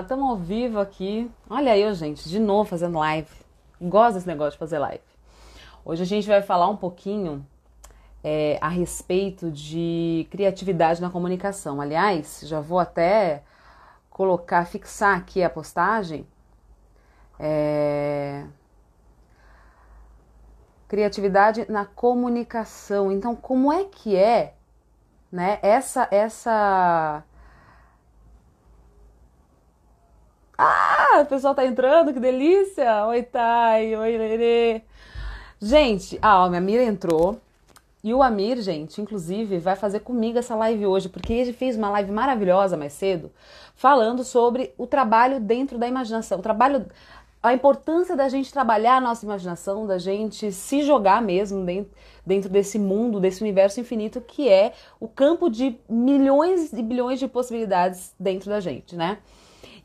Estamos ao vivo aqui. Olha eu, gente, de novo fazendo live. Gosto desse negócio de fazer live. Hoje a gente vai falar um pouquinho é, a respeito de criatividade na comunicação. Aliás, já vou até colocar, fixar aqui a postagem. É... Criatividade na comunicação. Então, como é que é, né? Essa, essa Ah, o pessoal tá entrando, que delícia! Oi, Thay, oi, Lere. Gente, ah, minha Mira entrou. E o Amir, gente, inclusive, vai fazer comigo essa live hoje, porque ele fez uma live maravilhosa mais cedo, falando sobre o trabalho dentro da imaginação. O trabalho, a importância da gente trabalhar a nossa imaginação, da gente se jogar mesmo dentro, dentro desse mundo, desse universo infinito que é o campo de milhões e bilhões de possibilidades dentro da gente, né?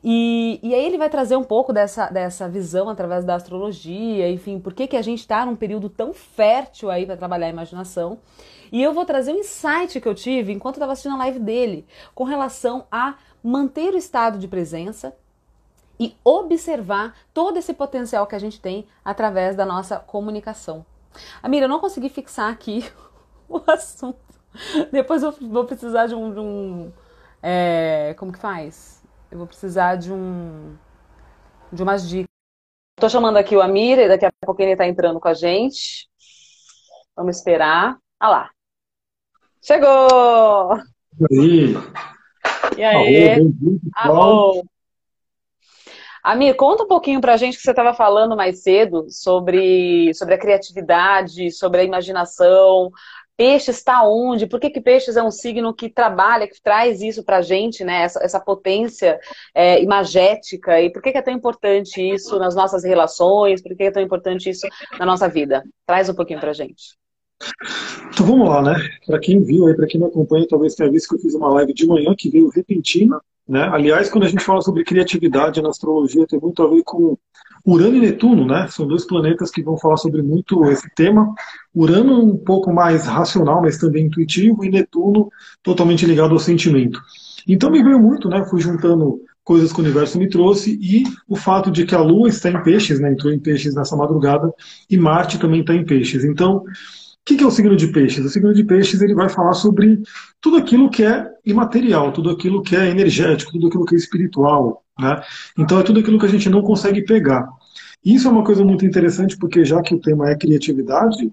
E, e aí ele vai trazer um pouco dessa, dessa visão através da astrologia, enfim, por que, que a gente está num período tão fértil aí para trabalhar a imaginação. E eu vou trazer um insight que eu tive enquanto estava assistindo a live dele, com relação a manter o estado de presença e observar todo esse potencial que a gente tem através da nossa comunicação. Amira, eu não consegui fixar aqui o assunto. Depois eu vou precisar de um. De um é, como que faz? Eu vou precisar de um de umas dicas. Estou chamando aqui o Amir, e daqui a pouco ele está entrando com a gente. Vamos esperar. Ah lá. Chegou! E aí? E aí? Alô, Amir, conta um pouquinho pra gente que você estava falando mais cedo sobre, sobre a criatividade, sobre a imaginação, Peixes está onde? Por que, que Peixes é um signo que trabalha, que traz isso para a gente, né? Essa, essa potência é, imagética. E por que, que é tão importante isso nas nossas relações? Por que, que é tão importante isso na nossa vida? Traz um pouquinho para a gente. Então vamos lá, né? Para quem viu aí, para quem me acompanha, talvez tenha visto que eu fiz uma live de manhã que veio repentina, né? Aliás, quando a gente fala sobre criatividade na astrologia, tem muito a ver com Urano e Netuno, né? São dois planetas que vão falar sobre muito esse tema. Urano um pouco mais racional, mas também intuitivo, e Netuno totalmente ligado ao sentimento. Então me veio muito, né? Fui juntando coisas que o universo me trouxe e o fato de que a Lua está em Peixes, né? Entrou em Peixes nessa madrugada e Marte também está em Peixes. Então o que, é o signo de peixes? O signo de peixes ele vai falar sobre tudo aquilo que é imaterial, tudo aquilo que é energético, tudo aquilo que é espiritual. Né? Então é tudo aquilo que a gente não consegue pegar. Isso é uma coisa muito interessante, porque já que o tema é criatividade,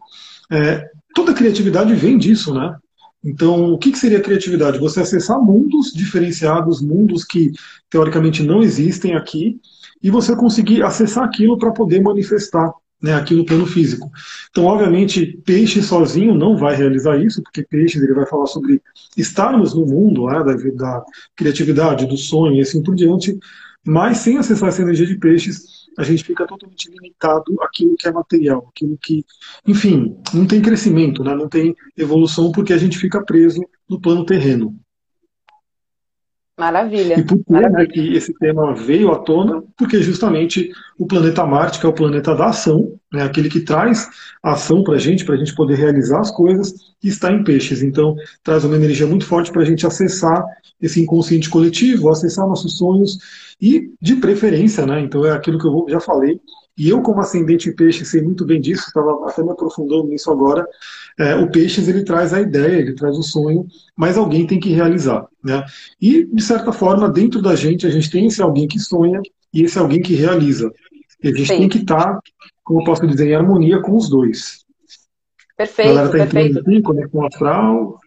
é, toda criatividade vem disso, né? Então, o que, que seria criatividade? Você acessar mundos diferenciados, mundos que teoricamente não existem aqui, e você conseguir acessar aquilo para poder manifestar né, aqui no plano físico. Então, obviamente, peixe sozinho não vai realizar isso, porque peixe ele vai falar sobre estarmos no mundo né, da, da criatividade, do sonho e assim por diante, mas sem acessar essa energia de peixes, a gente fica totalmente limitado àquilo que é material, aquilo que, enfim, não tem crescimento, né, não tem evolução, porque a gente fica preso no plano terreno. Maravilha. E por que, né, que esse tema veio à tona? Porque justamente o planeta Marte, que é o planeta da ação, né, aquele que traz a ação para a gente, para a gente poder realizar as coisas, está em peixes. Então, traz uma energia muito forte para a gente acessar esse inconsciente coletivo, acessar nossos sonhos e, de preferência, né, então é aquilo que eu já falei, e eu, como ascendente em peixe, sei muito bem disso, estava até me aprofundando nisso agora. É, o peixes ele traz a ideia, ele traz o sonho, mas alguém tem que realizar. Né? E, de certa forma, dentro da gente, a gente tem esse alguém que sonha e esse alguém que realiza. E a gente Sim. tem que estar, tá, como eu posso dizer, em harmonia com os dois. Perfeito, a galera tá perfeito. Aqui, Conexão Astral.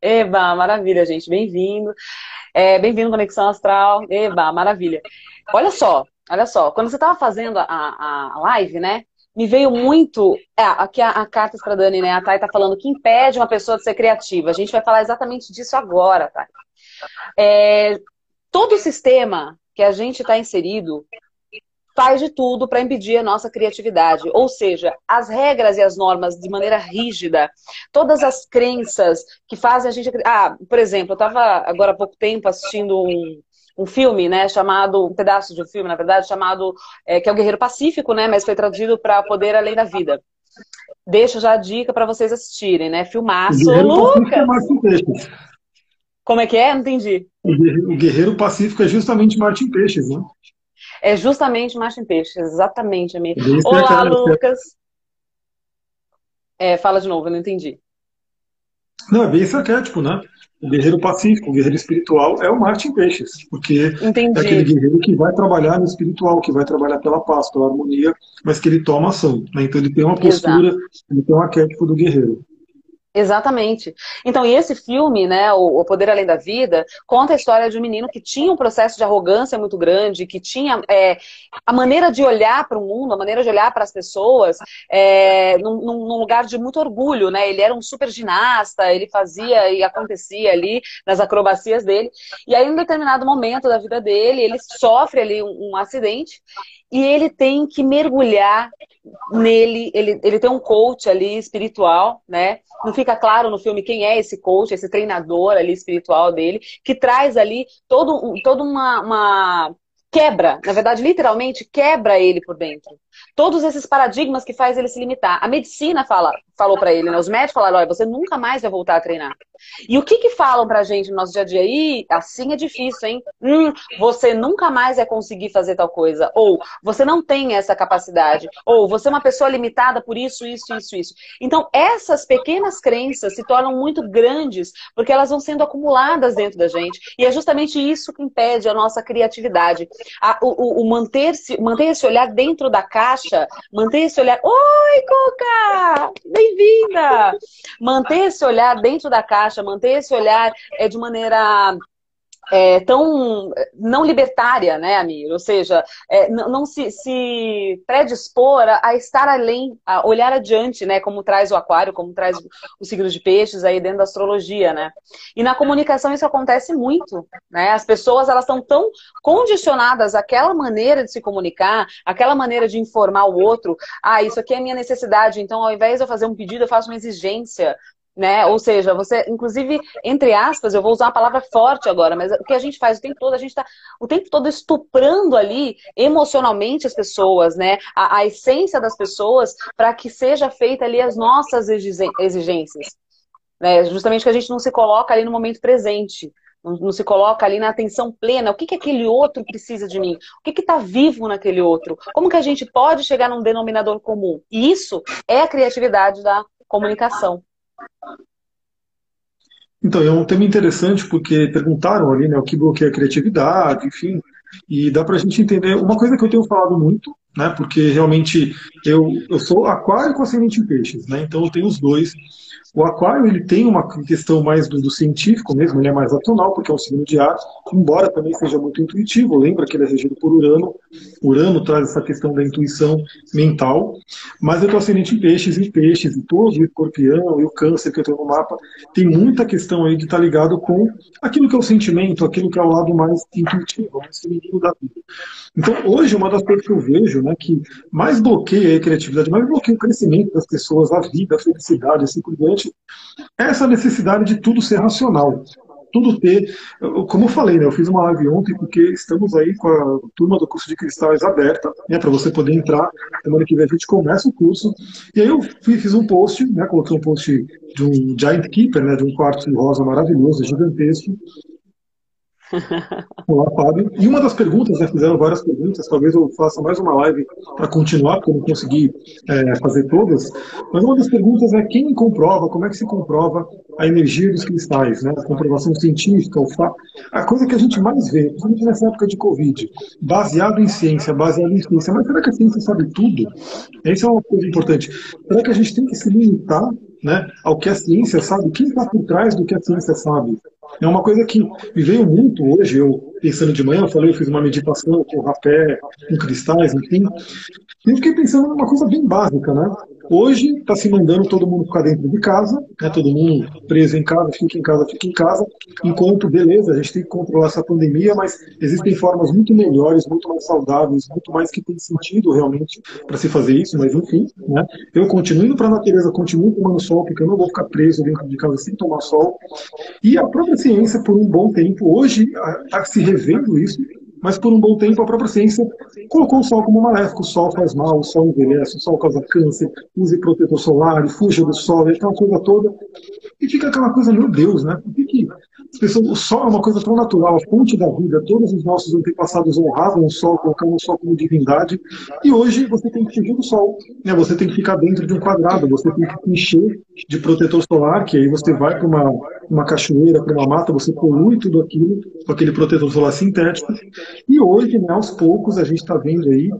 Eba, maravilha, gente. Bem-vindo. É, Bem-vindo, Conexão Astral. Eba, maravilha. Olha só, Olha só, quando você estava fazendo a, a, live, né? Me veio muito. É, aqui a, a carta para Dani, né? A Thay está falando que impede uma pessoa de ser criativa. A gente vai falar exatamente disso agora, Thay. É, todo o sistema que a gente está inserido faz de tudo para impedir a nossa criatividade. Ou seja, as regras e as normas de maneira rígida, todas as crenças que fazem a gente. Ah, por exemplo, eu estava agora há pouco tempo assistindo um, um filme, né, chamado, um pedaço de um filme, na verdade, chamado, é, que é o Guerreiro Pacífico, né, mas foi traduzido para Poder Além da Vida. Deixo já a dica para vocês assistirem, né, filmaço, Lucas! Como é que é? Não entendi. O guerreiro, o guerreiro pacífico é justamente Martin Peixes, né? É justamente Martin Peixes, exatamente, amigo. Olá, Lucas. É, fala de novo, eu não entendi. Não, é bem esse arquétipo, né? O guerreiro pacífico, o guerreiro espiritual é o Martin Peixes, porque Entendi. é aquele guerreiro que vai trabalhar no espiritual, que vai trabalhar pela paz, pela harmonia, mas que ele toma ação. Né? Então ele tem uma postura, Exato. ele tem um arquétipo do guerreiro. Exatamente. Então, e esse filme, né, o, Poder Além da Vida, conta a história de um menino que tinha um processo de arrogância muito grande, que tinha é, a maneira de olhar para o mundo, a maneira de olhar para as pessoas, é, num, num, lugar de muito orgulho, né? Ele era um super ginasta, ele fazia e acontecia ali nas acrobacias dele. E aí, em determinado momento da vida dele, ele sofre ali um, um acidente e ele tem que mergulhar nele, ele, ele tem um coach ali espiritual, né? Não fica claro no filme quem é esse coach, esse treinador ali espiritual dele, que traz ali todo, toda uma, uma quebra, na verdade, literalmente quebra ele por dentro. Todos esses paradigmas que faz ele se limitar. A medicina fala, falou para ele, né? Os médicos falaram, olha, você nunca mais vai voltar a treinar. E o que que falam pra gente no nosso dia a dia? aí? assim é difícil, hein? Hum, você nunca mais vai conseguir fazer tal coisa. Ou você não tem essa capacidade. Ou você é uma pessoa limitada por isso, isso, isso, isso. Então, essas pequenas crenças se tornam muito grandes porque elas vão sendo acumuladas dentro da gente. E é justamente isso que impede a nossa criatividade. A, o, o, manter-se, manter esse olhar dentro da caixa, manter esse olhar. Oi, Cuca! Bem-vinda! Manter esse olhar dentro da caixa, manter esse olhar é, de maneira é, tão não libertária, né, Amir? Ou seja, é, não, se, se predispor a, a, estar além, a olhar adiante, né? Como traz o aquário, como traz o signo de peixes aí dentro da astrologia, né? E na comunicação isso acontece muito, né? As pessoas elas estão tão condicionadas àquela maneira de se comunicar, aquela maneira de informar o outro. Ah, isso aqui é minha necessidade, então ao invés de eu fazer um pedido, eu faço uma exigência né? Ou seja, você, inclusive, entre aspas, eu vou usar uma palavra forte agora, mas o que a gente faz o tempo todo, a gente está o tempo todo estuprando ali emocionalmente as pessoas, né? A, a essência das pessoas para que seja feita ali as nossas exigências. Né? Justamente que a gente não se coloca ali no momento presente. Não, se coloca ali na atenção plena. O que, que aquele outro precisa de mim? O que está vivo naquele outro? Como que a gente pode chegar num denominador comum? E isso é a criatividade da comunicação. Então, é um tema interessante porque perguntaram ali né, o que bloqueia a criatividade, enfim, e dá para a gente entender. Uma coisa que eu tenho falado muito, né, porque realmente eu, eu sou aquário com ascendente em peixes, né, então eu tenho os dois. O aquário ele tem uma questão mais do, do, científico mesmo, ele é mais racional, porque é um signo de ar, embora também seja muito intuitivo, lembra que ele é regido por Urano, Urano traz essa questão da intuição mental, mas eu estou ascendente em peixes e peixes, e todo o escorpião e o câncer que eu tenho no mapa, tem muita questão aí de estar tá ligado com aquilo que é o sentimento, aquilo que é o lado mais intuitivo, mais feminino da vida. Então, hoje, uma das coisas que eu vejo, né, que mais bloqueia a criatividade, mais bloqueia o crescimento das pessoas, a vida, a felicidade, assim por diante, é essa necessidade de tudo ser racional. Tudo ter, como eu falei, né, eu fiz uma live ontem porque estamos aí com a turma do curso de cristais aberta, né, para você poder entrar. Semana que vem a gente começa o curso. E aí eu fiz um post, né, coloquei um post de um Giant Keeper, né, de um quarto rosa maravilhoso, gigantesco, Olá, Fábio. E uma das perguntas, né, fizeram várias perguntas, talvez eu faça mais uma live para continuar, porque eu não consegui é, fazer todas, mas uma das perguntas é quem comprova, como é que se comprova a energia dos cristais, né? a comprovação científica, o fa... a coisa que a gente mais vê, principalmente nessa época de Covid, baseado em ciência, baseado em ciência, mas será que a ciência sabe tudo? Essa é uma coisa importante. Será que a gente tem que se limitar né, ao que a ciência sabe? Quem está por trás do que a ciência sabe? É uma coisa que me veio muito hoje, eu pensando de manhã, eu falei, eu fiz uma meditação com rapé, com cristais, enfim. E eu fiquei pensando numa coisa bem básica, né? Hoje está se mandando todo mundo ficar dentro de casa, né? todo mundo preso em casa, fica em casa, fica em casa, enquanto, beleza, a gente tem que controlar essa pandemia, mas existem formas muito melhores, muito mais saudáveis, muito mais que tem sentido realmente para se fazer isso, mas enfim, né? Eu continuo indo para a natureza, continuo tomando sol, porque eu não vou ficar preso dentro de casa sem tomar sol. E a própria ciência, por um bom tempo, hoje está se revendo isso, mas por um bom tempo a própria ciência colocou o sol como maléfico. O sol faz mal, o sol envelhece, o sol causa câncer, use protetor solar, fuja do sol, aquela coisa toda. E fica aquela coisa, meu Deus, né? Por que, que pessoas, o sol é uma coisa tão natural, a fonte da vida. Todos os nossos antepassados honravam o sol, colocavam o sol como divindade. E hoje você tem que fugir do sol. Né? Você tem que ficar dentro de um quadrado, você tem que encher de protetor solar, que aí você vai para uma, uma cachoeira, para uma mata, você polui tudo aquilo com aquele protetor solar sintético. E hoje, né, aos poucos, a gente está vendo aí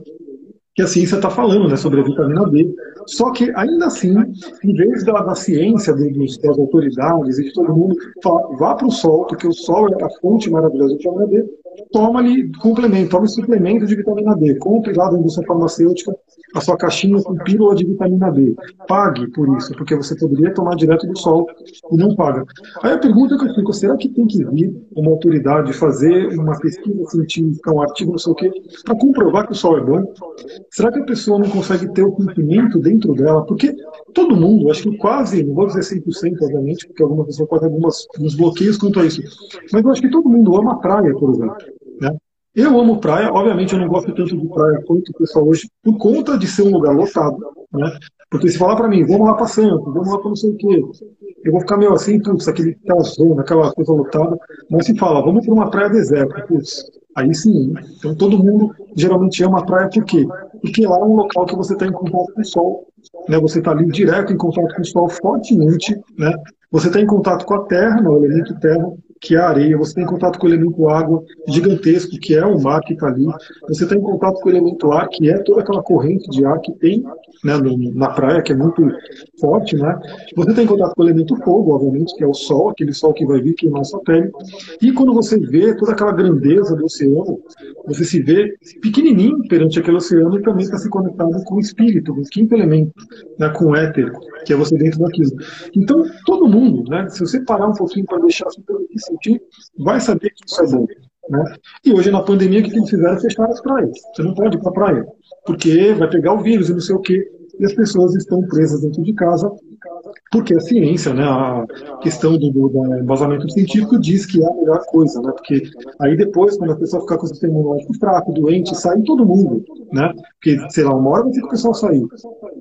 que a ciência está falando né, sobre a vitamina D. Só que, ainda assim, em vez da, da ciência, dos, das autoridades e de todo mundo falar, vá para o sol, porque o sol é a fonte maravilhosa de vitamina D, toma ali complemento, toma suplemento de vitamina D, compre lá da indústria farmacêutica a sua caixinha com pílula de vitamina D. Pague por isso, porque você poderia tomar direto do sol e não paga. Aí a pergunta que eu fico, será que tem que vir uma autoridade fazer uma pesquisa científica, um artigo, não sei o quê, para comprovar que o sol é bom? Será que a pessoa não consegue ter o conhecimento dentro dela? Porque todo mundo, acho que quase, não vou dizer 100%, obviamente, porque alguma pessoa pode ter algumas, alguns bloqueios quanto a isso, mas eu acho que todo mundo ama praia, por exemplo. Né? Eu amo praia, obviamente eu não gosto tanto de praia quanto o pessoal hoje, por conta de ser um lugar lotado, né? Porque se falar para mim, vamos lá para Santos, vamos lá para não sei o quê, eu vou ficar meio assim, putz, aquele, zona, aquela coisa lotada. Mas se fala, vamos para uma praia deserta, putz, aí sim. Então todo mundo geralmente ama a praia por quê? Porque lá é um local que você está em contato com o sol, né? Você está ali direto em contato com o sol fortemente, né? Você está em contato com a terra, no elemento terra, que é a areia, você tem contato com o elemento água gigantesco, que é o mar que está ali, você tem contato com o elemento ar, que é toda aquela corrente de ar que tem né, na praia, que é muito forte, né? Você tem contato com o elemento fogo, obviamente, que é o sol, aquele sol que vai vir queimar sua pele. E quando você vê toda aquela grandeza do oceano, você se vê pequenininho perante aquele oceano e também está se conectado com o espírito, com o quinto elemento, né, com o éter, que é você dentro daquilo. Então, todo mundo, né, se você parar um pouquinho para deixar isso sentir, vai saber que isso é bom. Né? E hoje, na pandemia, o que eles fizeram? Fecharam as praias. Você não pode ir para a praia, porque vai pegar o vírus e não sei o quê. E as pessoas estão presas dentro de casa, porque a ciência, né, a questão do, do embasamento científico diz que é a melhor coisa, né? Porque aí depois, quando a pessoa ficar com o sistema imunológico fraco, doente, sai todo mundo, né? Porque, sei lá, uma hora vai ter que o pessoal sair.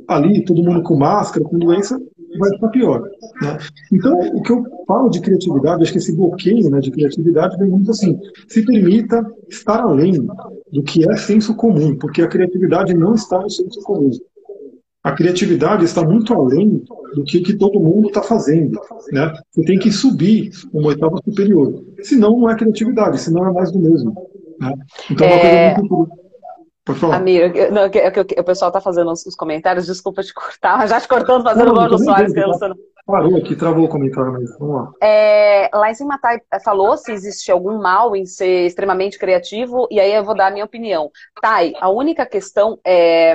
Ali, todo mundo com máscara, com doença, vai ficar pior. Né? Então, o que eu falo de criatividade, acho que esse bloqueio né, de criatividade vem muito assim, se permita estar além do que é senso comum, porque a criatividade não está no senso comum. A criatividade está muito além do que, que todo mundo está fazendo. Né? Você tem que subir uma oitava superior. Senão não é criatividade, senão é mais do mesmo. Né? Então é uma é. muito Pode falar. Amigo, não, que, que, o pessoal está fazendo os, comentários, desculpa te cortar, mas já te cortando, fazendo igual no Soares. Tá? Parou aqui, travou o comentário, mas vamos lá. É, lá em cima, Thay falou se existe algum mal em ser extremamente criativo, e aí eu vou dar a minha opinião. Thay, a única questão é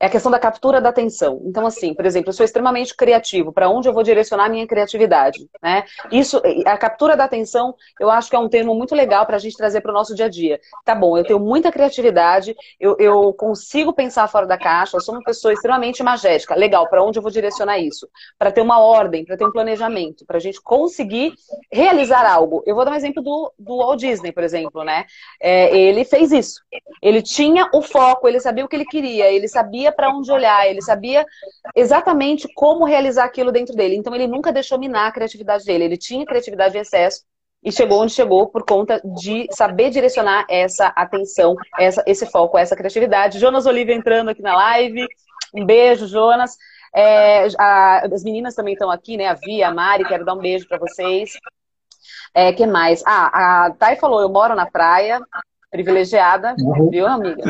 é a questão da captura da atenção. Então, assim, por exemplo, eu sou extremamente criativo. Para onde eu vou direcionar a minha criatividade? Né? Isso, a captura da atenção, eu acho que é um termo muito legal para a gente trazer para o nosso dia a dia. Tá bom, eu tenho muita criatividade, eu, eu consigo pensar fora da caixa, eu sou uma pessoa extremamente magética. Legal, para onde eu vou direcionar isso? Para ter uma ordem, para ter um planejamento, para a gente conseguir realizar algo. Eu vou dar um exemplo do, do Walt Disney, por exemplo, né? É, ele fez isso. Ele tinha o foco, ele sabia o que ele queria, ele sabia sabia para onde olhar, ele sabia exatamente como realizar aquilo dentro dele. Então ele nunca deixou minar a criatividade dele. Ele tinha criatividade em excesso e chegou onde chegou por conta de saber direcionar essa atenção, essa, esse foco, essa criatividade. Jonas Oliva entrando aqui na live. Um beijo, Jonas. É, a, as meninas também estão aqui, né? A Via, a Mari, quero dar um beijo para vocês. É, que mais? Ah, a Thay falou, eu moro na praia, privilegiada, uhum. viu, amiga?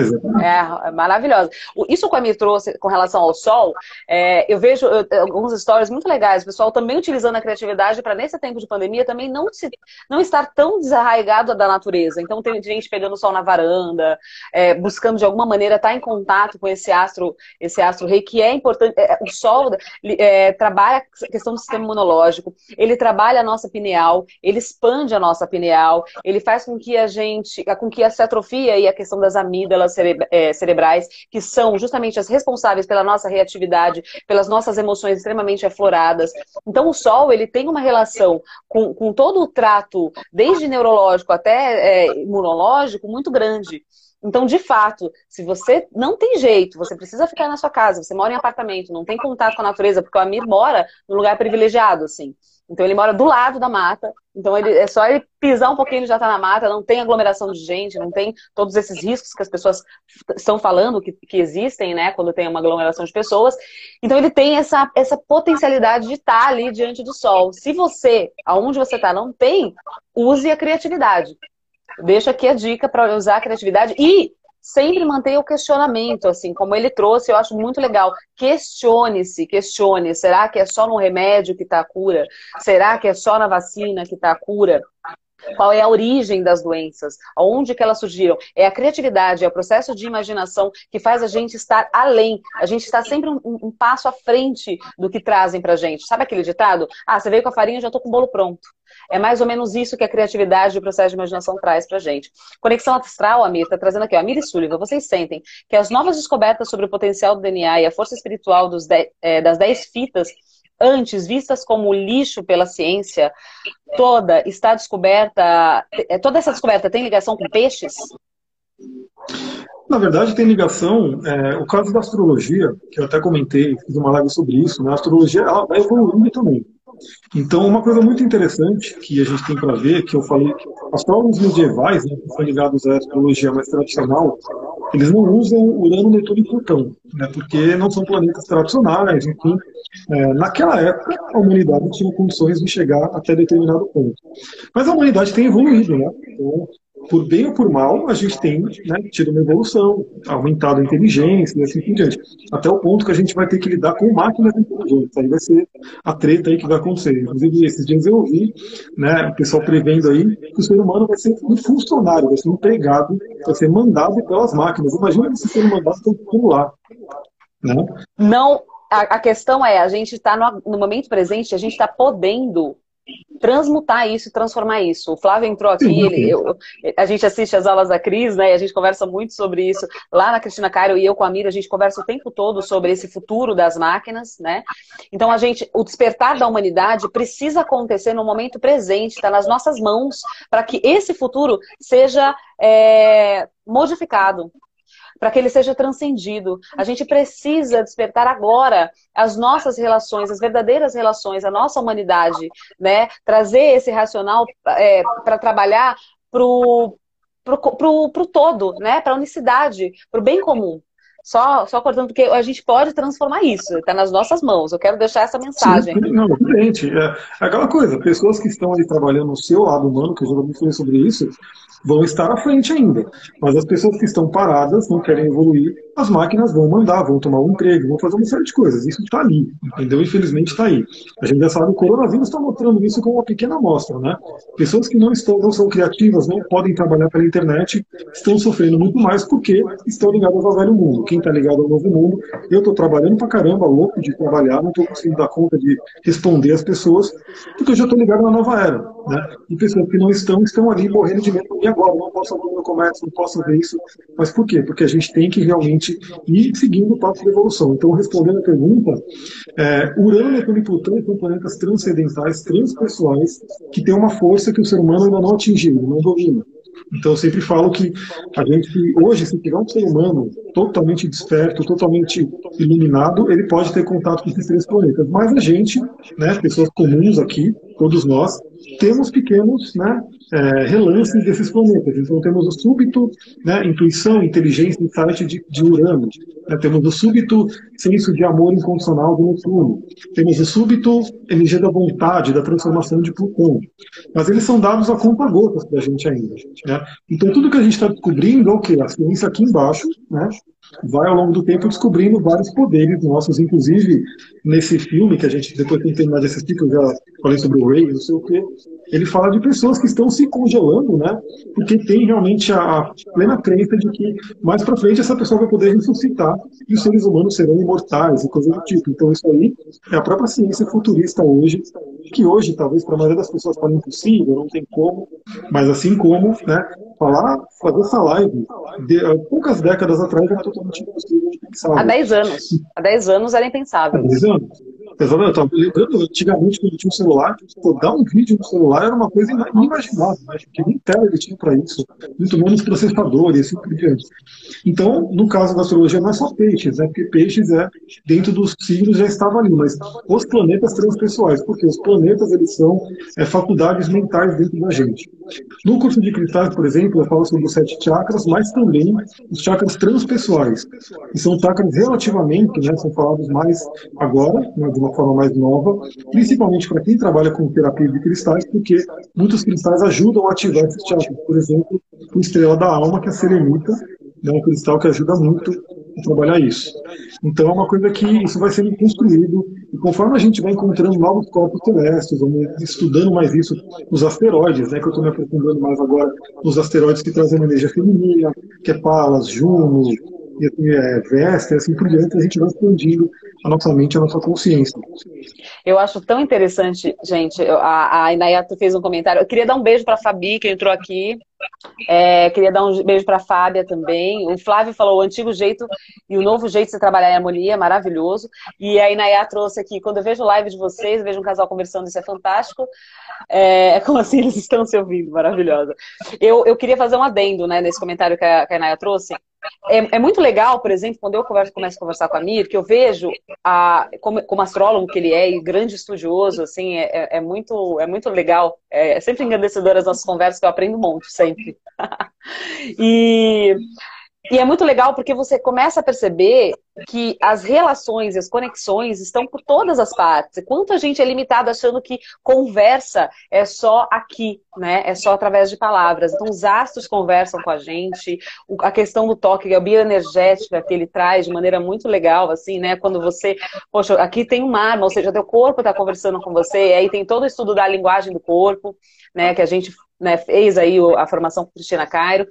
É, é, maravilhosa. Isso que a me trouxe com relação ao sol, é, eu vejo eu, algumas histórias muito legais, o pessoal também utilizando a criatividade para, nesse tempo de pandemia, também não, se, não estar tão desarraigado da natureza. Então, tem gente pegando sol na varanda, é, buscando de alguma maneira estar em contato com esse astro, esse astro rei, que é importante. É, o sol é, trabalha a questão do sistema imunológico, ele trabalha a nossa pineal, ele expande a nossa pineal, ele faz com que a gente, com que essa atrofia e a questão das amígdalas é, cerebrais, que são justamente as responsáveis pela nossa reatividade, pelas nossas emoções extremamente afloradas. Então, o sol, ele tem uma relação com, com todo o trato, desde neurológico até é, imunológico, muito grande. Então, de fato, se você não tem jeito, você precisa ficar na sua casa, você mora em apartamento, não tem contato com a natureza, porque o Amir mora num lugar privilegiado, assim. Então ele mora do lado da mata. Então ele, é só ele pisar um pouquinho, ele já está na mata, não tem aglomeração de gente, não tem todos esses riscos que as pessoas estão falando que, que existem, né? Quando tem uma aglomeração de pessoas. Então ele tem essa, essa potencialidade de estar tá ali diante do sol. Se você, aonde você está, não tem, use a criatividade. Deixa aqui a dica para usar a criatividade e sempre mantenha o questionamento, assim, como ele trouxe, eu acho muito legal. Questione-se, questione. Será que é só no remédio que está a cura? Será que é só na vacina que está a cura? Qual é a origem das doenças? Onde que elas surgiram? É a criatividade, é o processo de imaginação que faz a gente estar além. A gente está sempre um, um passo à frente do que trazem pra gente. Sabe aquele ditado? Ah, você veio com a farinha, já tô com o bolo pronto. É mais ou menos isso que a criatividade e o processo de imaginação traz pra gente. Conexão Astral, Amir, está trazendo aqui, Amir e Sullivan, vocês sentem que as novas descobertas sobre o potencial do DNA e a força espiritual dos de, é, das 10 fitas antes vistas como lixo pela ciência, toda está descoberta, é, toda essa descoberta tem ligação com peixes? Na verdade, tem ligação. É, o caso da astrologia, que eu até comentei, fiz uma live sobre isso, né? a astrologia ela vai evoluindo também. Então, uma coisa muito interessante que a gente tem para ver, que eu falei, astrólogos medievais, né, que são ligados à astrologia mais tradicional, eles não usam Urano, Netuno e Plutão, né, porque não são planetas tradicionais, enfim. É, naquela época, a humanidade tinha condições de chegar até determinado ponto. Mas a humanidade tem evoluído, né? Então, por bem ou por mal, a gente tem né, tido uma evolução, aumentado a inteligência e assim por diante. Até o ponto que a gente vai ter que lidar com máquinas inteligentes. Aí vai ser a treta aí que vai acontecer. Inclusive, esses dias eu ouvi né, o pessoal prevendo aí que o ser humano vai ser um funcionário, vai ser empregado, vai ser mandado pelas máquinas. Imagina esse ser mandado por lá. Né? Não, a, a, questão é, a gente está no, no momento presente, a gente está podendo transmutar isso, transformar isso. O Flávio entrou aqui, ele, eu, a gente assiste as aulas da Cris, né? E a gente conversa muito sobre isso. Lá na Cristina Cairo e eu com a Mira, a gente conversa o tempo todo sobre esse futuro das máquinas, né? Então a gente, o despertar da humanidade precisa acontecer no momento presente, está nas nossas mãos, para que esse futuro seja é, modificado, para que ele seja transcendido. A gente precisa despertar agora as nossas relações, as verdadeiras relações, a nossa humanidade, né? Trazer esse racional é, para trabalhar pro pro, pro, pro todo, né? Para a unicidade, para o bem comum. Só, só cortando, porque a gente pode transformar isso, está nas nossas mãos. Eu quero deixar essa mensagem. Sim, não, gente, é aquela coisa, pessoas que estão ali trabalhando no seu lado humano, que eu já falei sobre isso, vão estar à frente ainda. Mas as pessoas que estão paradas, não querem evoluir, as máquinas vão mandar, vão tomar um emprego, vão fazer uma série de coisas. Isso está ali, entendeu? Infelizmente está aí. A gente já sabe que o coronavírus está mostrando isso como uma pequena amostra, né? Pessoas que não estão, não são criativas, não podem trabalhar pela internet, estão sofrendo muito mais porque estão ligadas ao velho mundo. Quem está ligado ao novo mundo, eu estou trabalhando pra caramba, louco de trabalhar, não estou conseguindo dar conta de responder às pessoas, porque eu já estou ligado na nova era, né? E pessoas que não estão, estão ali morrendo de medo. E agora? Não posso abrir meu comércio, não posso ver isso. Mas por quê? Porque a gente tem que realmente e seguindo o passo de evolução. Então, respondendo a pergunta, é, Urano, Netuno e Plutão são planetas transcendentais, transpessoais, que têm uma força que o ser humano ainda não atingiu, não domina. Então, eu sempre falo que a gente, hoje, se tiver um ser humano totalmente desperto, totalmente iluminado, ele pode ter contato com esses três planetas. Mas a gente, né, pessoas comuns aqui, todos nós, temos pequenos né, é, relances desses planetas. Então temos o súbito né, intuição, inteligência, insight de, de Urano. Temos o súbito senso de amor incondicional do Netuno. Temos o súbito energia da vontade, da transformação de Plutão. Mas eles são dados a conta-gotas para a gente ainda. Né? Então tudo que a gente está descobrindo é o que? A ciência aqui embaixo, né? vai ao longo do tempo descobrindo vários poderes nossos, inclusive nesse filme que a gente depois tem que terminar de assistir, que eu já falei sobre o Ray, não sei o quê, ele fala de pessoas que estão se congelando, né? Porque tem realmente a plena crença de que mais para frente essa pessoa vai poder ressuscitar e os seres humanos serão imortais e coisas do tipo. Então isso aí é a própria ciência futurista hoje, que hoje talvez para a maioria das pessoas fala impossível, não tem como, mas assim como, né? Falar, fazer essa live de, poucas décadas atrás era totalmente impossível de pensar. Há 10 anos. Há 10 anos era impensável. Há 10 anos. Eu estava lembrando, antigamente, quando tinha um celular, pô, dar um vídeo no celular era uma coisa inimaginável, né? porque nem tela ele tinha para isso, muito menos processador e assim por diante. Então, no caso da astrologia, não é só peixes, né? porque peixes é, dentro dos signos já estava ali, mas os planetas transpessoais, porque os planetas eles são é, faculdades mentais dentro da gente. No curso de cristais, por exemplo, eu falo sobre os sete chakras, mas também os chakras transpessoais, que são chakras relativamente, né, são falados mais agora, né, de uma forma mais nova, principalmente para quem trabalha com terapia de cristais, porque muitos cristais ajudam a ativar esses chakras. Por exemplo, o Estrela da Alma, que é a serenita, é um cristal que ajuda muito trabalhar isso. Então é uma coisa que isso vai sendo construído, e conforme a gente vai encontrando novos corpos terrestres, vamos estudando mais isso nos asteroides, né, que eu estou me aprofundando mais agora nos asteroides que trazem energia feminina, que é Palas, Juno, e assim, é, Vesta, e assim por diante, a gente vai expandindo a nossa mente, a nossa consciência. Eu acho tão interessante, gente. A, a Inayata fez um comentário. Eu queria dar um beijo para a Fabi, que entrou aqui. É, queria dar um beijo para a Fábia também. O Flávio falou o antigo jeito e o novo jeito de se trabalhar em harmonia, maravilhoso. E a Inayá trouxe aqui, quando eu vejo live de vocês, vejo um casal conversando, isso é fantástico. É, como assim eles estão se ouvindo, maravilhosa. Eu, eu queria fazer um adendo né, nesse comentário que a, que a Inayá trouxe. É, é, muito legal, por exemplo, quando eu converso, começo a conversar com a Mir, que eu vejo, a, como, como astrólogo que ele é, e grande estudioso, assim, é, é, é muito, é muito legal. É, é sempre engrandecedor as nossas conversas, que eu aprendo um monte, sempre. e e é muito legal porque você começa a perceber que as relações e as conexões estão por todas as partes. Quanta gente é limitada achando que conversa é só aqui, né? É só através de palavras. Então os astros conversam com a gente. A questão do toque, a bioenergética que ele traz de maneira muito legal, assim, né? Quando você, poxa, aqui tem um arma, ou seja, teu corpo está conversando com você. E aí tem todo o estudo da linguagem do corpo, né? Que a gente né, fez aí a formação com Cristina Cairo.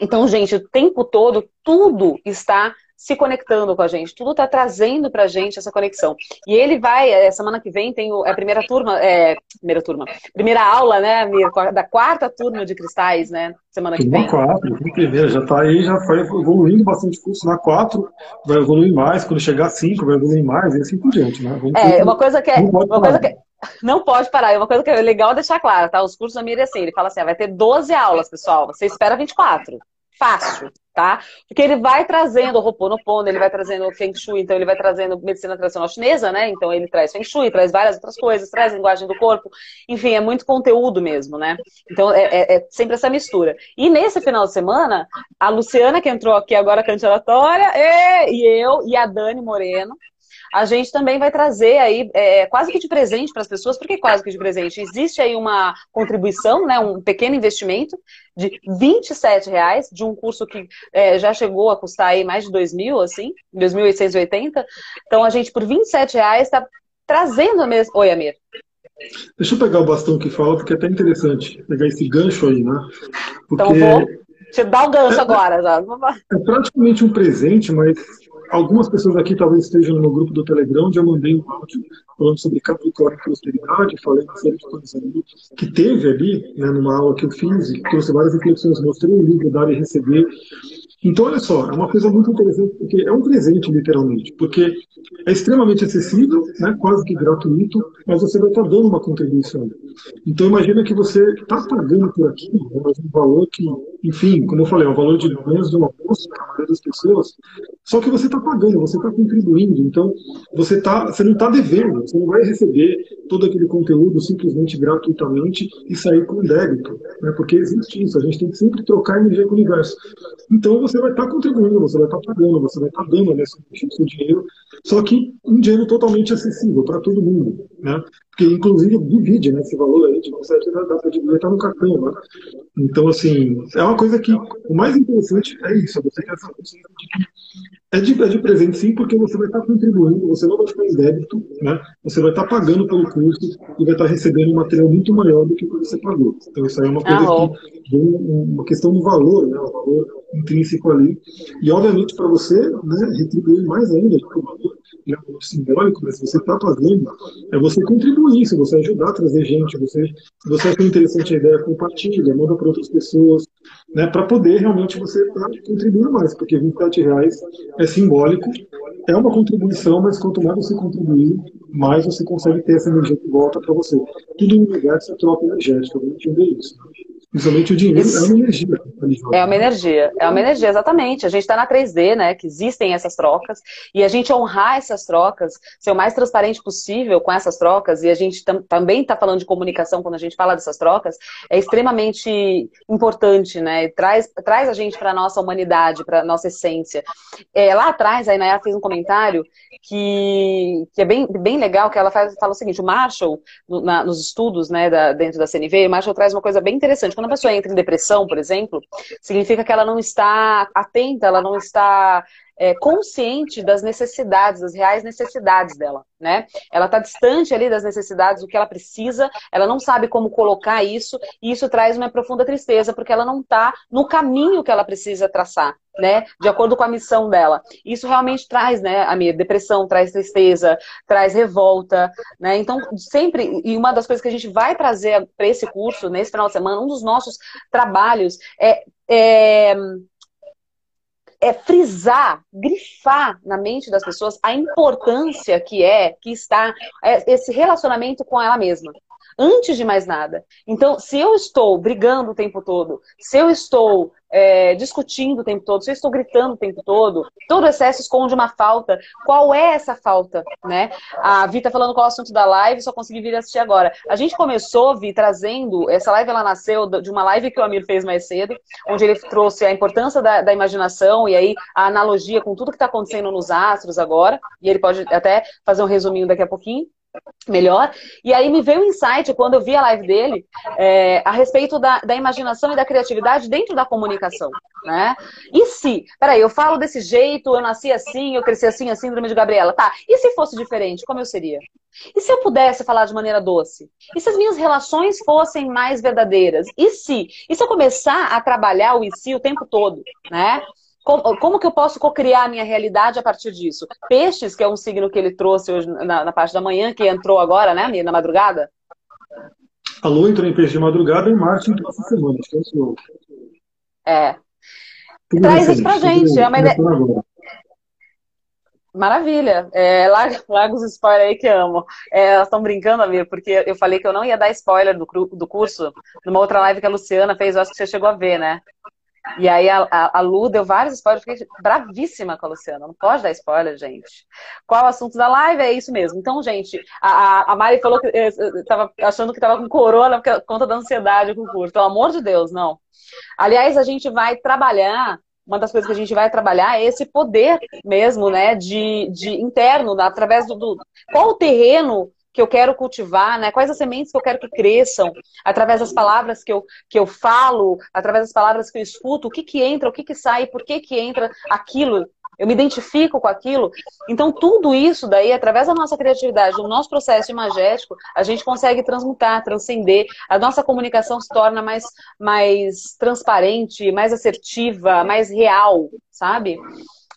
Então, gente, o tempo todo, tudo está se conectando com a gente, tudo está trazendo para a gente essa conexão. E ele vai, é, semana que vem tem é a primeira turma, é, primeira turma, primeira aula, né, da quarta turma de cristais, né, semana que vem. quatro, primeira, já está aí, já foi evoluindo bastante curso na quatro, vai evoluir mais, quando chegar a cinco, vai evoluir mais, e assim por diante, né. Vamos é, uma coisa que é, uma coisa que é, não pode parar. É uma coisa que é legal deixar claro, tá? Os cursos da Miriam, assim, ele fala assim, ah, vai ter 12 aulas, pessoal. Você espera 24. Fácil, tá? Porque ele vai trazendo o Ho'oponopono, ele vai trazendo o Feng Shui, então ele vai trazendo medicina tradicional chinesa, né? Então ele traz Feng Shui, traz várias outras coisas, traz linguagem do corpo. Enfim, é muito conteúdo mesmo, né? Então é, é, é sempre essa mistura. E nesse final de semana, a Luciana, que entrou aqui agora candidatória, e eu e a Dani Moreno, a gente também vai trazer aí, é, quase que de presente para as pessoas, porque quase que de presente? Existe aí uma contribuição, né, um pequeno investimento de 27 reais de um curso que é, já chegou a custar aí mais de 2 mil, assim, 2.880. Então a gente, por 27 reais, está trazendo a mesma. Oi, Amir. Deixa eu pegar o bastão que fala, porque é até interessante pegar esse gancho aí, né? Porque... Então vou te dar o gancho é, agora. Já. É praticamente um presente, mas algumas pessoas aqui talvez estejam no grupo do Telegram, onde eu mandei um áudio falando sobre Capricórnio e prosperidade, falei uma série de coisas ali, que teve ali, né, numa aula que eu fiz, e trouxe várias reflexões, mostrei o livro Dar e Receber, então, olha só, é uma coisa muito interessante, porque é um presente, literalmente, porque é extremamente acessível, né, quase que gratuito, mas você vai estar dando uma contribuição. Então, imagina que você está pagando por aqui né, um valor que, enfim, como eu falei, é um valor de menos de uma bolsa para a maioria das pessoas, só que você está pagando, você está contribuindo. Então, você, tá, você não está devendo, você não vai receber todo aquele conteúdo simplesmente gratuitamente e sair com débito, né, porque existe isso, a gente tem que sempre trocar energia com o universo. Então, você vai estar contribuindo, você vai estar pagando, você vai estar dando nesse seu dinheiro, só que um dinheiro totalmente acessível para todo mundo, né? Porque, inclusive, divide né, esse valor aí, de você dá para dividir, está no cartão, né? Então, assim, é uma coisa que o mais interessante é isso, é você ter essa de que é de, é de presente sim, porque você vai estar contribuindo, você não vai ficar em débito, né? Você vai estar pagando pelo curso e vai estar recebendo um material muito maior do que você pagou. Então, isso aí é uma coisa ah, que, uma questão do valor, né? O valor intrínseco ali. E, obviamente, para você né, retribuir mais ainda, é um simbólico, mas se você está fazendo, é você contribuir, se você ajudar a trazer gente, você, se você achou interessante a ideia, compartilha, manda para outras pessoas, né, para poder realmente você tá contribuindo mais, porque 27 reais é simbólico, é uma contribuição, mas quanto mais você contribuir, mais você consegue ter essa energia que volta para você. Tudo no universo é troca energética, vamos entender isso. Principalmente o dinheiro Isso. é uma energia. É uma energia, é uma energia, exatamente. A gente está na 3D, né? Que existem essas trocas, e a gente honrar essas trocas, ser o mais transparente possível com essas trocas, e a gente tam também está falando de comunicação quando a gente fala dessas trocas, é extremamente importante, né? Traz, traz a gente para a nossa humanidade, para a nossa essência. É, lá atrás, a Inaya fez um comentário que, que é bem, bem legal, que ela faz, fala o seguinte, o Marshall, na, nos estudos né, da, dentro da CNV, o Marshall traz uma coisa bem interessante quando a pessoa entra em depressão, por exemplo, significa que ela não está atenta, ela não está é, consciente das necessidades, das reais necessidades dela, né? Ela está distante ali das necessidades, do que ela precisa, ela não sabe como colocar isso, e isso traz uma profunda tristeza, porque ela não está no caminho que ela precisa traçar, né? De acordo com a missão dela. Isso realmente traz, né, a minha depressão, traz tristeza, traz revolta, né? Então, sempre, e uma das coisas que a gente vai trazer para esse curso, nesse final de semana, um dos nossos trabalhos é, é é frisar, grifar na mente das pessoas a importância que é, que está é, esse relacionamento com ela mesma antes de mais nada. Então, se eu estou brigando o tempo todo, se eu estou é, discutindo o tempo todo, se eu estou gritando o tempo todo, todo excesso esconde uma falta. Qual é essa falta? Né? A Vi está falando qual é o assunto da live, só consegui vir assistir agora. A gente começou, Vi, trazendo, essa live ela nasceu de uma live que o Amir fez mais cedo, onde ele trouxe a importância da, da imaginação e aí a analogia com tudo que está acontecendo nos astros agora, e ele pode até fazer um resuminho daqui a pouquinho melhor. E aí me veio um insight quando eu vi a live dele é, a respeito da, da, imaginação e da criatividade dentro da comunicação, né? E se, peraí, eu falo desse jeito, eu nasci assim, eu cresci assim, a síndrome de Gabriela, tá? E se fosse diferente, como eu seria? E se eu pudesse falar de maneira doce? E se as minhas relações fossem mais verdadeiras? E se? E se eu começar a trabalhar o e si o tempo todo, né? Como, como, que eu posso cocriar a minha realidade a partir disso? Peixes, que é um signo que ele trouxe hoje na, na parte da manhã, que entrou agora, né, na madrugada? A Lua entrou em peixe de madrugada e Marte entrou essa semana, acho que é esse É. Tudo Traz isso pra gente. É uma ideia... Maravilha. É, larga, larga os spoilers aí que amo. É, elas estão brincando, amiga, porque eu falei que eu não ia dar spoiler do, do curso numa outra live que a Luciana fez, eu acho que você chegou a ver, né? E aí a, a, a, Lu deu vários spoilers, fiquei bravíssima com a Luciana. Não pode dar spoiler, gente. Qual o assunto da live? É isso mesmo. Então, gente, a, a Mari falou que estava achando que estava com corona por conta da ansiedade com o curso. Pelo amor de Deus, não. Aliás, a gente vai trabalhar uma das coisas que a gente vai trabalhar é esse poder mesmo, né, de, de interno, através do, do qual o terreno que eu quero cultivar, né? Quais as sementes que eu quero que cresçam, através das palavras que eu, que eu falo, através das palavras que eu escuto, o que que entra, o que que sai, por que que entra aquilo, eu me identifico com aquilo. Então, tudo isso daí, através da nossa criatividade, do nosso processo imagético, a gente consegue transmutar, transcender. A nossa comunicação se torna mais, mais transparente, mais assertiva, mais real, sabe?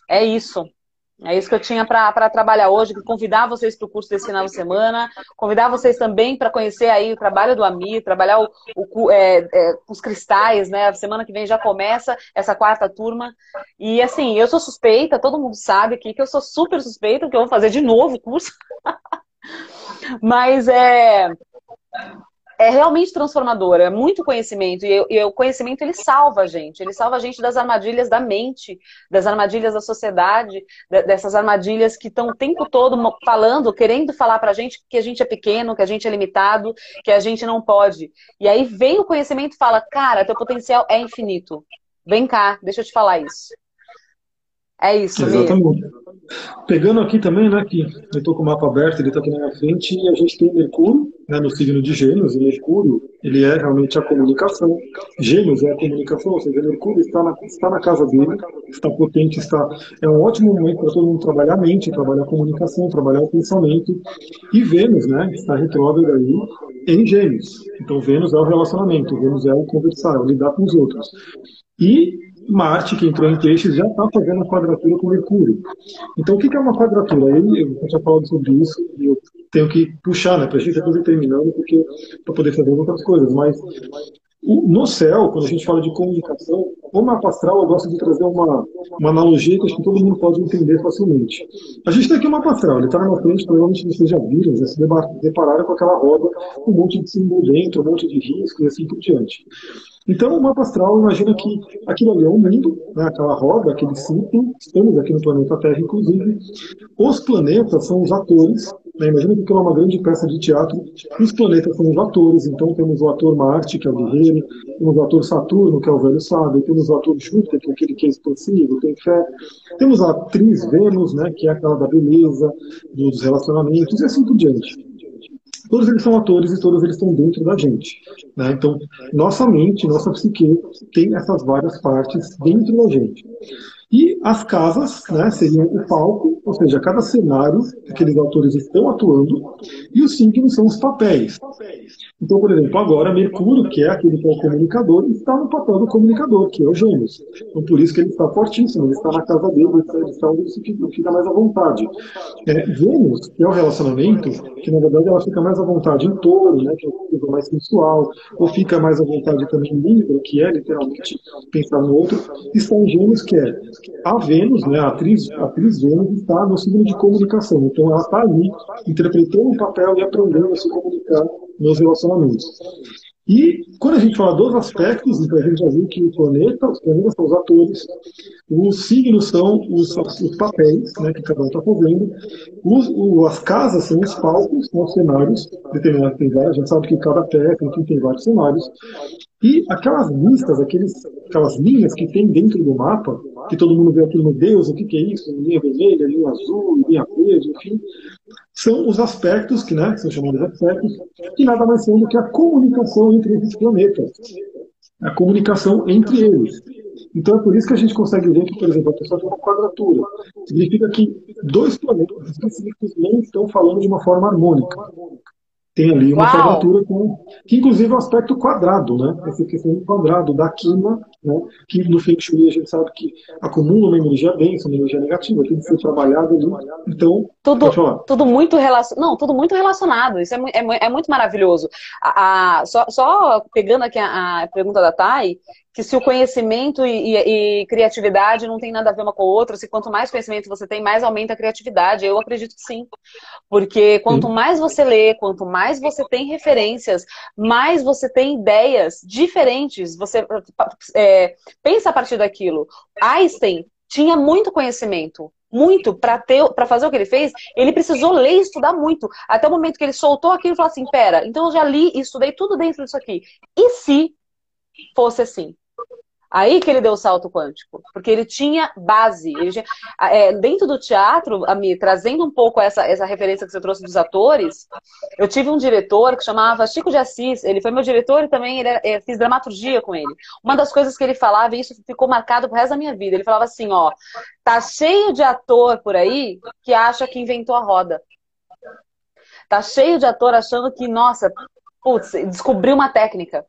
É isso. É isso que eu tinha para trabalhar hoje, convidar vocês para o curso desse final de semana, convidar vocês também para conhecer aí o trabalho do Ami, trabalhar o, o é, é, os cristais, né? A semana que vem já começa essa quarta turma. E assim, eu sou suspeita, todo mundo sabe aqui que eu sou super suspeita, que eu vou fazer de novo o curso. Mas é é realmente transformador, é muito conhecimento. E, e, o conhecimento ele salva a gente, ele salva a gente das armadilhas da mente, das armadilhas da sociedade, dessas armadilhas que estão o tempo todo falando, querendo falar pra gente que a gente é pequeno, que a gente é limitado, que a gente não pode. E aí vem o conhecimento e fala: cara, teu potencial é infinito. Vem cá, deixa eu te falar isso. É isso, Exatamente. Pegando aqui também, né, que eu estou com o mapa aberto, ele está aqui na minha frente, e a gente tem Mercúrio, né, no signo de Gêmeos, e Mercúrio, ele é realmente a comunicação. Gêmeos é a comunicação, ou seja, Mercúrio está na, está na casa dele, está potente, está... É um ótimo momento para todo mundo trabalhar a mente, trabalhar a comunicação, trabalhar o pensamento. E Vênus, né, está retrógrado aí em Gêmeos. Então, Vênus é o relacionamento, Vênus é o conversar, é o lidar com os outros. E Marte, que entrou em peixes, já está fazendo a quadratura com Mercúrio. Então, o que é uma quadratura? Aí, eu já falado sobre isso e eu tenho que puxar, né, para a gente depois ir terminando, porque para poder fazer outras coisas. Mas no céu, quando a gente fala de comunicação, o mapa astral, eu gosto de trazer uma, uma analogia que acho que todo mundo pode entender facilmente. A gente tem aqui o mapa astral, ele está na frente, provavelmente vocês já viram, já se depararam com aquela roda, um monte de símbolo dentro, um monte de risco e assim por diante. Então, o mapa astral, imagina que aquilo ali é um mundo, né, aquela roda, aquele ciclo, estamos aqui no planeta Terra, inclusive. Os planetas são os atores, né, imagina que aquilo é uma grande peça de teatro, os planetas são os atores, então temos o ator Marte, que é o guerreiro, temos o ator Saturno, que é o velho sábio, temos o ator Júpiter, que é aquele que é expansivo, tem fé, temos a atriz Vênus, né, que é aquela da beleza, dos relacionamentos, e assim por diante. Todos eles são atores e todos eles estão dentro da gente. Né? Então, nossa mente, nossa psique tem essas várias partes dentro da gente. E as casas né, seriam o palco, ou seja, cada cenário que aqueles autores estão atuando, e os signos são os papéis. Então, por exemplo, agora Mercúrio, que é aquele que é o comunicador, está no papel do comunicador, que é o Gêmeos. Então, por isso que ele está fortíssimo, ele está na casa dele, ele está ele fica mais à vontade. É, que é o relacionamento, que na verdade ela fica mais à vontade em touro, né, que é o tipo mais sensual, ou fica mais à vontade também em Libra, que é literalmente pensar no outro, está em Gêmeos, que é a Vênus, né, a atriz, a atriz Vênus, está no signo de comunicação. Então, ela está ali interpretando o papel e aprendendo a se comunicar nos relacionamentos. E quando a gente fala dos aspectos, então a gente já viu que o planeta, os planetas são os atores, os signos são os, os papéis né, que cada um está fazendo, os, o, as casas são os palcos, são os cenários, determinados a gente sabe que cada técnico tem vários cenários, e aquelas listas, aqueles, aquelas linhas que tem dentro do mapa, que todo mundo vê aqui, meu Deus, o que, que é isso? Linha vermelha, linha azul, linha verde, enfim, são os aspectos, que, né, são chamados aspectos, que nada mais são do que a comunicação entre esses planetas. A comunicação entre eles. Então é por isso que a gente consegue ver que, por exemplo, a pessoa tem uma quadratura. Significa que dois planetas específicos não estão falando de uma forma harmônica tem ali uma Uau. quadratura com, que inclusive é um aspecto quadrado, né? Essa questão do quadrado, da quina, né? que no Feng Shui a gente sabe que acumula uma energia densa, uma energia negativa, que ser trabalhado ali. Então, tudo, tudo muito relacionado. Não, tudo muito relacionado. Isso é, é, é muito maravilhoso. A, a, só, só pegando aqui a, a pergunta da Thay, que se o conhecimento e, e, e, criatividade não tem nada a ver uma com a outra, se quanto mais conhecimento você tem, mais aumenta a criatividade. Eu acredito que sim. Porque quanto mais você lê, quanto mais você tem referências, mais você tem ideias diferentes. Você é, pensa a partir daquilo. Einstein tinha muito conhecimento, muito para ter para fazer o que ele fez, ele precisou ler e estudar muito, até o momento que ele soltou aquilo e falou assim: "Pera, então eu já li e estudei tudo dentro disso aqui. E se fosse assim?" Aí que ele deu o salto quântico, porque ele tinha base. Ele tinha, é, dentro do teatro, Ami, trazendo um pouco essa, essa referência que você trouxe dos atores, eu tive um diretor que chamava Chico de Assis. Ele foi meu diretor e também ele, eu fiz dramaturgia com ele. Uma das coisas que ele falava, e isso ficou marcado pro resto da minha vida, ele falava assim: ó, tá cheio de ator por aí que acha que inventou a roda. Tá cheio de ator achando que, nossa, putz, descobriu uma técnica.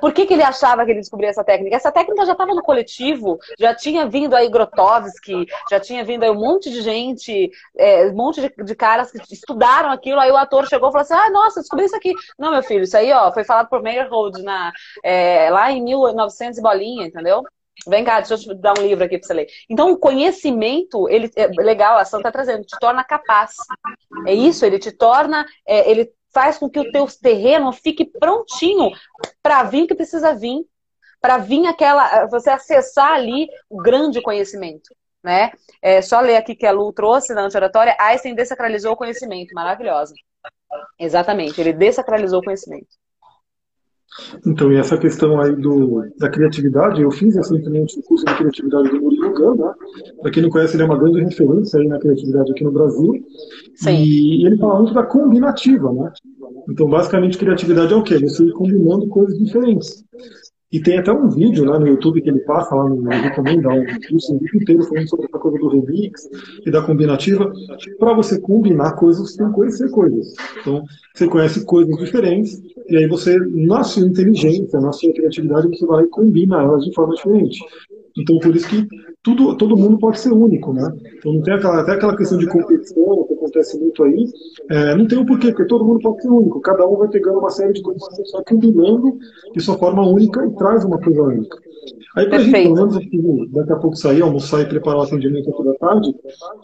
Por que, que ele achava que ele descobria essa técnica? Essa técnica já estava no coletivo, já tinha vindo aí Grotowski, já tinha vindo aí um monte de gente, é, um monte de, de, caras que estudaram aquilo, aí o ator chegou e falou assim, ah, nossa, descobri isso aqui. Não, meu filho, isso aí, ó, foi falado por Meyerhold na, é, lá em 1900 e bolinha, entendeu? Vem cá, deixa eu te dar um livro aqui para você ler. Então, o conhecimento, ele é legal, a Santa está trazendo, te torna capaz. É isso, ele te torna, é, ele faz com que o teu terreno fique prontinho para vir que precisa vir, para vir aquela, você acessar ali o grande conhecimento, né? É só ler aqui que a Lu trouxe na anti-oratória, Einstein desacralizou o conhecimento, maravilhosa. Exatamente, ele desacralizou o conhecimento. Então, e essa questão aí do, da criatividade, eu fiz recentemente o curso de criatividade do Murilo Gun, né? Para quem não conhece, ele é uma grande referência aí na criatividade aqui no Brasil. Sim. E ele fala muito da combinativa, né? Então, basicamente, criatividade é o quê? Você ir combinando coisas diferentes. E tem até um vídeo lá no YouTube que ele passa, lá no, recomenda um curso inteiro falando sobre essa coisa do remix e da combinativa. Para você combinar coisas, que conhecer coisas. Então, você conhece coisas diferentes, e aí você, na sua inteligência, na sua criatividade, você vai e combina elas de forma diferente. Então, por isso que tudo, todo mundo pode ser único, né? Então, não tem aquela, até aquela questão de competição que acontece muito aí, é, não tem o um porquê, porque todo mundo pode ser único. Cada um vai pegando uma série de coisas, só combinando de sua forma única e traz uma coisa única. Aí, para a gente, pelo menos, aqui, daqui a pouco sair, almoçar e preparar o atendimento aqui da tarde,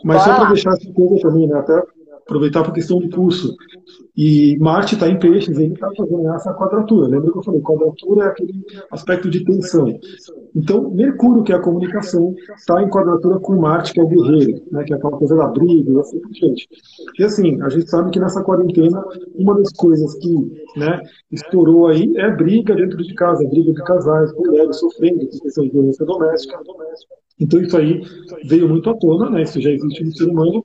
mas Bora só para deixar essa coisa também, né? Até aproveitar para a questão do curso. E Marte está em peixes, ele está fazendo essa quadratura. Lembra que eu falei? Quadratura é aquele aspecto de tensão. Então, Mercúrio, que é a comunicação, está em quadratura com Marte, que é o guerreiro, né, que é aquela coisa da briga e assim por diante. E assim, a gente sabe que nessa quarentena, uma das coisas que né, estourou aí é briga dentro de casa, briga de casais, mulheres sofrendo com questão de violência doméstica. Então isso aí veio muito à tona, né? Isso já existe no ser humano.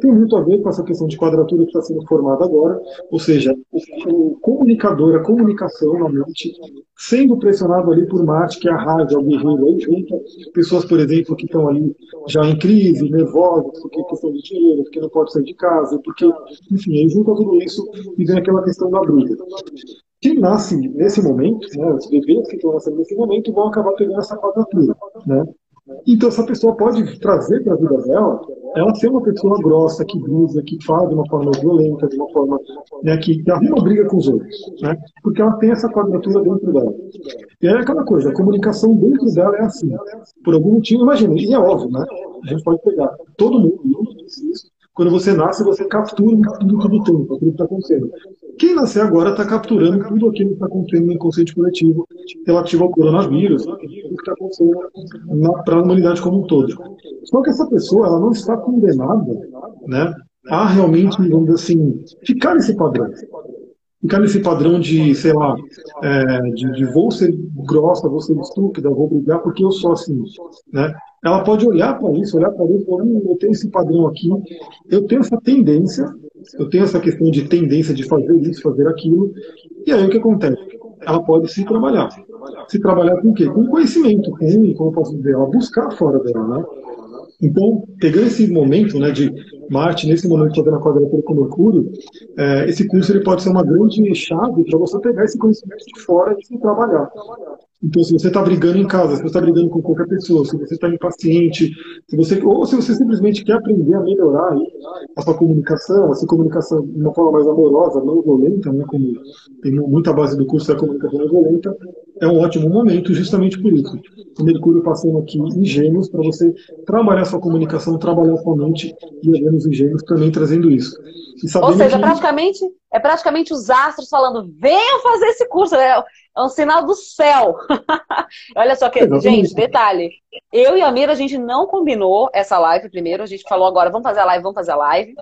Tem muito a ver com essa questão de quadratura que está sendo formada agora, ou seja, o, comunicador, a comunicação na mente, sendo pressionado ali por Marte, que a raiva, o guerreiro, aí junta pessoas, por exemplo, que estão ali já em crise, nervosas, porque questão de dinheiro, porque não pode sair de casa, porque, enfim, aí junta tudo isso e vem aquela questão da briga. Quem nasce nesse momento, né, os bebês que estão nascendo nesse momento, vão acabar pegando essa quadratura, né? Então, essa pessoa pode trazer para a vida dela, ela ser uma pessoa grossa, que brisa, que fala de uma forma violenta, de uma forma né, que, arruma briga com os outros, né? porque ela tem essa quadratura dentro dela. E é aquela coisa, a comunicação dentro dela é assim. Por algum motivo, imagina, e é óbvio, né? A gente pode pegar todo mundo, quando você nasce, você captura tudo do tempo, aquilo que está acontecendo. Quem nascer agora está capturando tudo aquilo que está acontecendo no inconsciente coletivo relativo ao coronavírus, tudo que está acontecendo para a humanidade como um todo. Só que essa pessoa ela não está condenada né, a realmente, vamos dizer assim, ficar nesse padrão ficar nesse padrão de, sei lá, é, de, de, vou ser grossa, vou ser estúpida, vou brigar porque eu sou assim, né? Ela pode olhar para isso, olhar para isso falar, hum, eu tenho esse padrão aqui, eu tenho essa tendência, eu tenho essa questão de tendência de fazer isso, fazer aquilo, e aí o que acontece? Ela pode se trabalhar. Se trabalhar com o quê? Com conhecimento, com, como eu posso dizer, ela buscar fora dela, né? Então, pegando esse momento né, de Marte, nesse momento está na quadratura com Mercúrio, é, esse curso ele pode ser uma grande chave para você pegar esse conhecimento de fora e se trabalhar. Então, se você está brigando em casa, se você está brigando com qualquer pessoa, se você está impaciente, se você, ou se você simplesmente quer aprender a melhorar a sua comunicação, a sua comunicação de uma forma mais amorosa, não violenta, né, como tem muita base do curso da comunicação não violenta, é um ótimo momento justamente por isso. O Mercúrio passando aqui em Gêmeos para você trabalhar sua comunicação, trabalhar sua mente e a Vênus em Gêmeos também trazendo isso. Ou seja, que... praticamente, é praticamente os astros falando, venham fazer esse curso. Né? É um sinal do céu. Olha só que, gente, detalhe. Eu e a Mira, a gente não combinou essa live primeiro. A gente falou agora, vamos fazer a live, vamos fazer a live.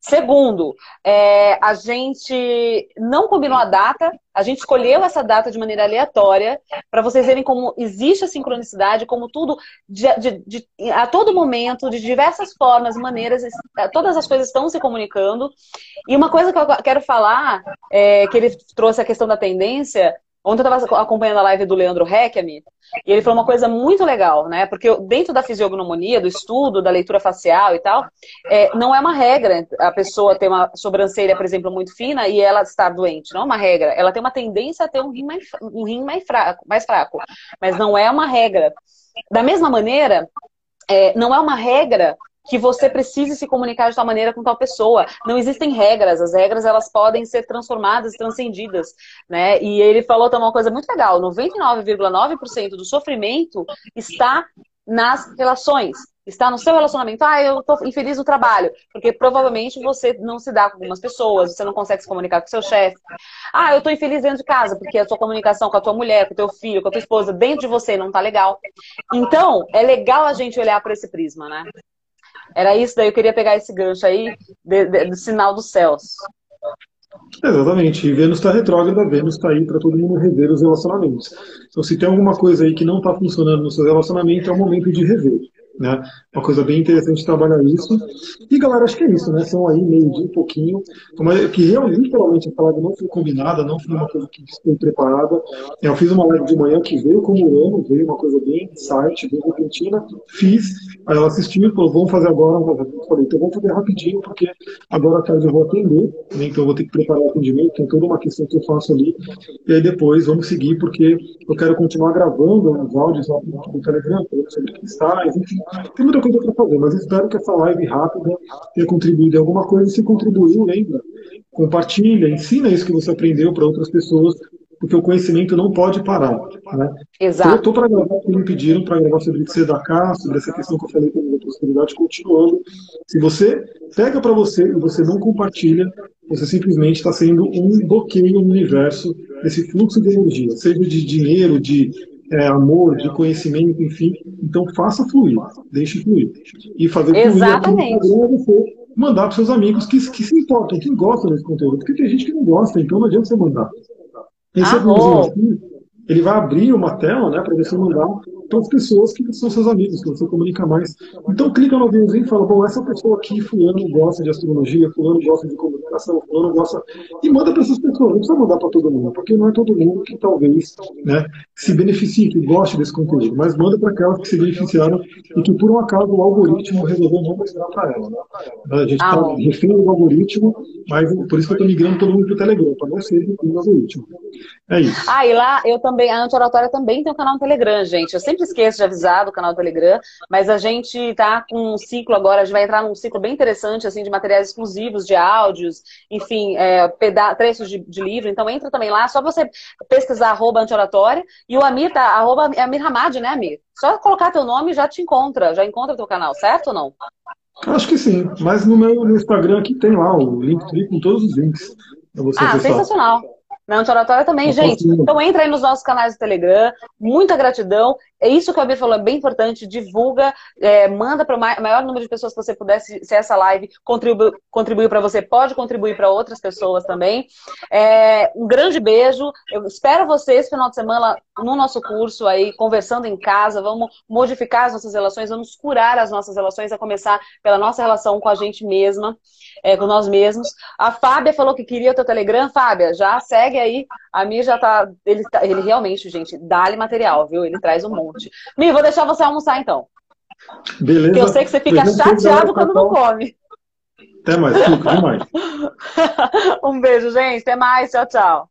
Segundo, é, a gente não combinou a data. A gente escolheu essa data de maneira aleatória para vocês verem como existe a sincronicidade, como tudo, de, de, de, a todo momento, de diversas formas, maneiras, todas as coisas estão se comunicando. E uma coisa que eu quero falar, é, que ele trouxe a questão da tendência, Ontem eu estava acompanhando a live do Leandro Heckami e ele falou uma coisa muito legal, né? Porque dentro da fisiognomonia, do estudo, da leitura facial e tal, é, não é uma regra a pessoa ter uma sobrancelha, por exemplo, muito fina e ela estar doente. Não é uma regra. Ela tem uma tendência a ter um rim mais, um rim mais, fraco, mais fraco, mas não é uma regra. Da mesma maneira, é, não é uma regra que você precise se comunicar de tal maneira com tal pessoa. Não existem regras, as regras elas podem ser transformadas, transcendidas, né? E ele falou também uma coisa muito legal, 99,9% do sofrimento está nas relações, está no seu relacionamento. Ah, eu tô infeliz no trabalho, porque provavelmente você não se dá com algumas pessoas, você não consegue se comunicar com seu chefe. Ah, eu tô infeliz dentro de casa, porque a sua comunicação com a tua mulher, com o teu filho, com a tua esposa, dentro de você não tá legal. Então, é legal a gente olhar por esse prisma, né? Era isso, daí eu queria pegar esse gancho aí de, de, do sinal dos céus. Exatamente. E Vênus está retrógrada, Vênus está aí para todo mundo rever os relacionamentos. Então, se tem alguma coisa aí que não está funcionando no seu relacionamento, é o momento de rever. Né? Uma coisa bem interessante trabalhar isso. E galera, acho que é isso, né? São aí meio dia um pouquinho. Que realmente, literalmente, a live não foi combinada, não foi uma coisa que foi preparada. Eu fiz uma live de manhã que veio como ano, veio uma coisa bem site, bem repentina. Fiz, Aí ela assistiu falou, vamos fazer agora. Eu falei, então vamos fazer rapidinho, porque agora à tarde eu vou atender, né? então eu vou ter que preparar o atendimento, tem toda uma questão que eu faço ali. E aí depois vamos seguir, porque eu quero continuar gravando os áudios do Telegram, sobre cristais, enfim. Tem muita coisa para fazer, mas espero que essa live rápida tenha contribuído em alguma coisa. Se contribuiu, lembra? Compartilha, ensina isso que você aprendeu para outras pessoas, porque o conhecimento não pode parar. Né? Exato. Eu estou para gravar me pediram para gravar sobre o cá, sobre essa questão que eu falei com a prosperidade, continuando. Se você pega para você e você não compartilha, você simplesmente está sendo um bloqueio no universo desse fluxo de energia, seja de dinheiro, de é, amor, de conhecimento, enfim. Então faça fluir, deixe fluir. E fazer Exatamente. fluir aqui no você mandar para seus amigos que, que se importam, que gostam desse conteúdo. Porque tem gente que não gosta, então não adianta você mandar. Aqui, ele vai abrir uma tela né, para você mandar para as pessoas que são seus amigos, que você comunica mais. Então clica no aviãozinho e fala, bom, essa pessoa aqui, fulano gosta de astrologia, fulano gosta de comunicação, fulano gosta... E manda para essas pessoas, não precisa mandar para todo mundo, porque não é todo mundo que talvez né, se beneficie, que goste desse conteúdo, mas manda para aquelas que se beneficiaram e que por um acaso o algoritmo resolveu não mostrar para ela. Né? A gente está ah, refém do algoritmo, mas por isso que eu estou migrando todo mundo para o Telegram, para não ser do algoritmo. É isso. Ah, e lá eu também, a Anti-Oratória também tem um canal no Telegram, gente. Eu sempre sempre esqueço de avisar do canal do Telegram, mas a gente tá com um ciclo agora, a gente vai entrar num ciclo bem interessante, assim, de materiais exclusivos, de áudios, enfim, é, peda trechos de, de, livro. Então entra também lá, só você pesquisar arroba anti-oratória e o Amir tá, arroba Amir Hamad, né, Amir? Só colocar teu nome já te encontra, já encontra teu canal, certo ou não? Acho que sim, mas no meu no Instagram aqui tem lá o link com todos os links. Ah, sensacional. Na Antioratória também, gente. Então entra aí nos nossos canais do Telegram. Muita gratidão. É isso que o Abir falou, é bem importante. Divulga, é, manda para o maior número de pessoas que você pudesse, se essa live contribu contribuiu para você, pode contribuir para outras pessoas também. É, um grande beijo. Eu espero vocês final de semana no nosso curso aí, conversando em casa. Vamos modificar as nossas relações, vamos curar as nossas relações, a começar pela nossa relação com a gente mesma é, com nós mesmos. A Fábia falou que queria o teu Telegram. Fábia, já segue aí. A Mi já tá. Ele, tá, ele realmente, gente, dá-lhe material, viu? Ele traz um monte. Mi, vou deixar você almoçar então. Beleza. Porque eu sei que você fica Beleza. chateado quando não come. Até mais, fico, até mais. um beijo, gente. Até mais. Tchau, tchau.